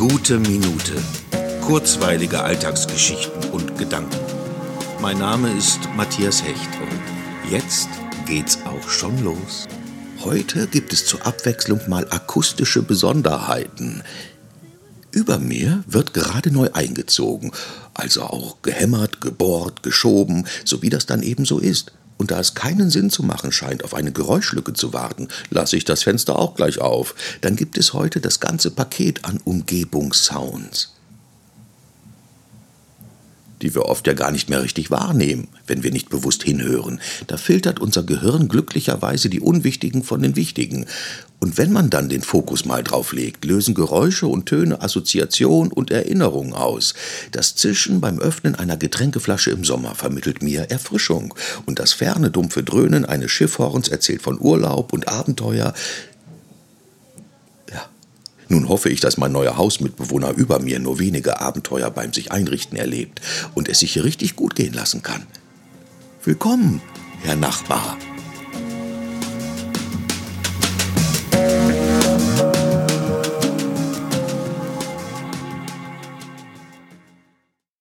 Gute Minute. Kurzweilige Alltagsgeschichten und Gedanken. Mein Name ist Matthias Hecht und jetzt geht's auch schon los. Heute gibt es zur Abwechslung mal akustische Besonderheiten. Über mir wird gerade neu eingezogen, also auch gehämmert, gebohrt, geschoben, so wie das dann eben so ist. Und da es keinen Sinn zu machen scheint, auf eine Geräuschlücke zu warten, lasse ich das Fenster auch gleich auf. Dann gibt es heute das ganze Paket an Umgebungssounds die wir oft ja gar nicht mehr richtig wahrnehmen, wenn wir nicht bewusst hinhören. Da filtert unser Gehirn glücklicherweise die Unwichtigen von den Wichtigen. Und wenn man dann den Fokus mal drauf legt, lösen Geräusche und Töne Assoziation und Erinnerung aus. Das Zischen beim Öffnen einer Getränkeflasche im Sommer vermittelt mir Erfrischung. Und das ferne, dumpfe Dröhnen eines Schiffhorns erzählt von Urlaub und Abenteuer. Nun hoffe ich, dass mein neuer Hausmitbewohner über mir nur wenige Abenteuer beim sich einrichten erlebt und es sich hier richtig gut gehen lassen kann. Willkommen, Herr Nachbar.